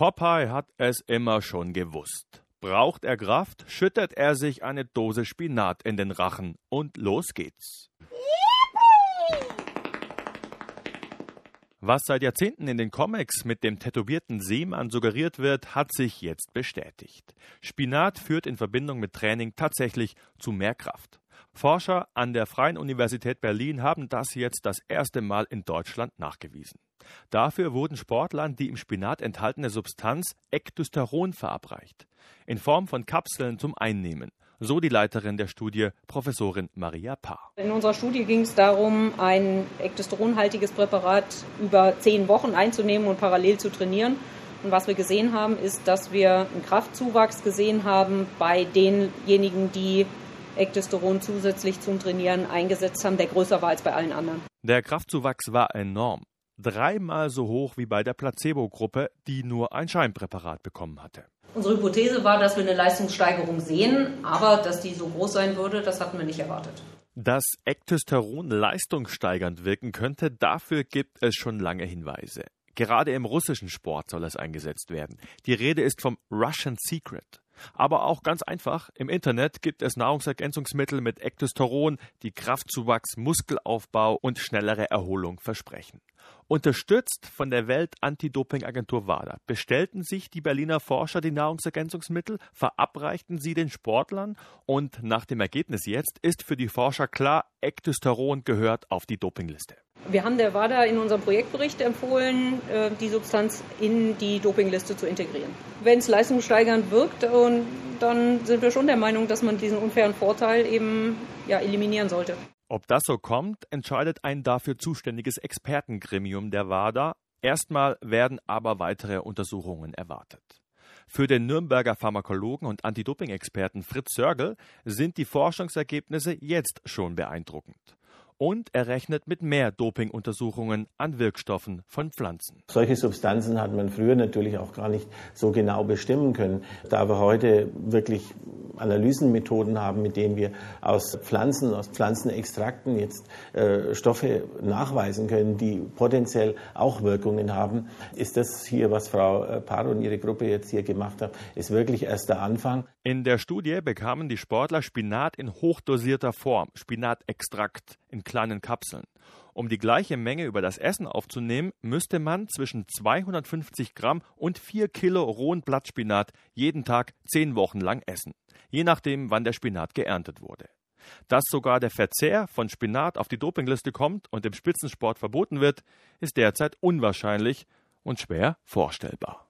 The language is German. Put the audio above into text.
Popeye hat es immer schon gewusst. Braucht er Kraft, schüttet er sich eine Dose Spinat in den Rachen und los geht's. Was seit Jahrzehnten in den Comics mit dem tätowierten Seemann suggeriert wird, hat sich jetzt bestätigt. Spinat führt in Verbindung mit Training tatsächlich zu mehr Kraft. Forscher an der Freien Universität Berlin haben das jetzt das erste Mal in Deutschland nachgewiesen. Dafür wurden Sportlern die im Spinat enthaltene Substanz Ektosteron verabreicht, in Form von Kapseln zum Einnehmen. So die Leiterin der Studie, Professorin Maria Paar. In unserer Studie ging es darum, ein ektosteronhaltiges Präparat über zehn Wochen einzunehmen und parallel zu trainieren. Und was wir gesehen haben, ist, dass wir einen Kraftzuwachs gesehen haben bei denjenigen, die Ektosteron zusätzlich zum Trainieren eingesetzt haben, der größer war als bei allen anderen. Der Kraftzuwachs war enorm. Dreimal so hoch wie bei der Placebo-Gruppe, die nur ein Scheinpräparat bekommen hatte. Unsere Hypothese war, dass wir eine Leistungssteigerung sehen, aber dass die so groß sein würde, das hatten wir nicht erwartet. Dass Ektosteron leistungssteigernd wirken könnte, dafür gibt es schon lange Hinweise. Gerade im russischen Sport soll es eingesetzt werden. Die Rede ist vom Russian Secret. Aber auch ganz einfach, im Internet gibt es Nahrungsergänzungsmittel mit Ektosteron, die Kraftzuwachs, Muskelaufbau und schnellere Erholung versprechen. Unterstützt von der Welt-Anti-Doping-Agentur WADA bestellten sich die Berliner Forscher die Nahrungsergänzungsmittel, verabreichten sie den Sportlern und nach dem Ergebnis jetzt ist für die Forscher klar, Ektosteron gehört auf die Dopingliste. Wir haben der WADA in unserem Projektbericht empfohlen, äh, die Substanz in die Dopingliste zu integrieren. Wenn es leistungssteigernd wirkt, dann sind wir schon der Meinung, dass man diesen unfairen Vorteil eben ja, eliminieren sollte. Ob das so kommt, entscheidet ein dafür zuständiges Expertengremium der WADA. Erstmal werden aber weitere Untersuchungen erwartet. Für den Nürnberger Pharmakologen und Anti-Doping-Experten Fritz Sörgel sind die Forschungsergebnisse jetzt schon beeindruckend und er rechnet mit mehr Dopinguntersuchungen an Wirkstoffen von Pflanzen. Solche Substanzen hat man früher natürlich auch gar nicht so genau bestimmen können. Da wir heute wirklich Analysenmethoden haben, mit denen wir aus Pflanzen, aus Pflanzenextrakten jetzt äh, Stoffe nachweisen können, die potenziell auch Wirkungen haben, ist das hier, was Frau äh, Paar und ihre Gruppe jetzt hier gemacht hat, ist wirklich erst der Anfang. In der Studie bekamen die Sportler Spinat in hochdosierter Form, Spinatextrakt in kleinen Kapseln. Um die gleiche Menge über das Essen aufzunehmen, müsste man zwischen 250 Gramm und 4 Kilo rohen Blattspinat jeden Tag zehn Wochen lang essen, je nachdem, wann der Spinat geerntet wurde. Dass sogar der Verzehr von Spinat auf die Dopingliste kommt und im Spitzensport verboten wird, ist derzeit unwahrscheinlich und schwer vorstellbar.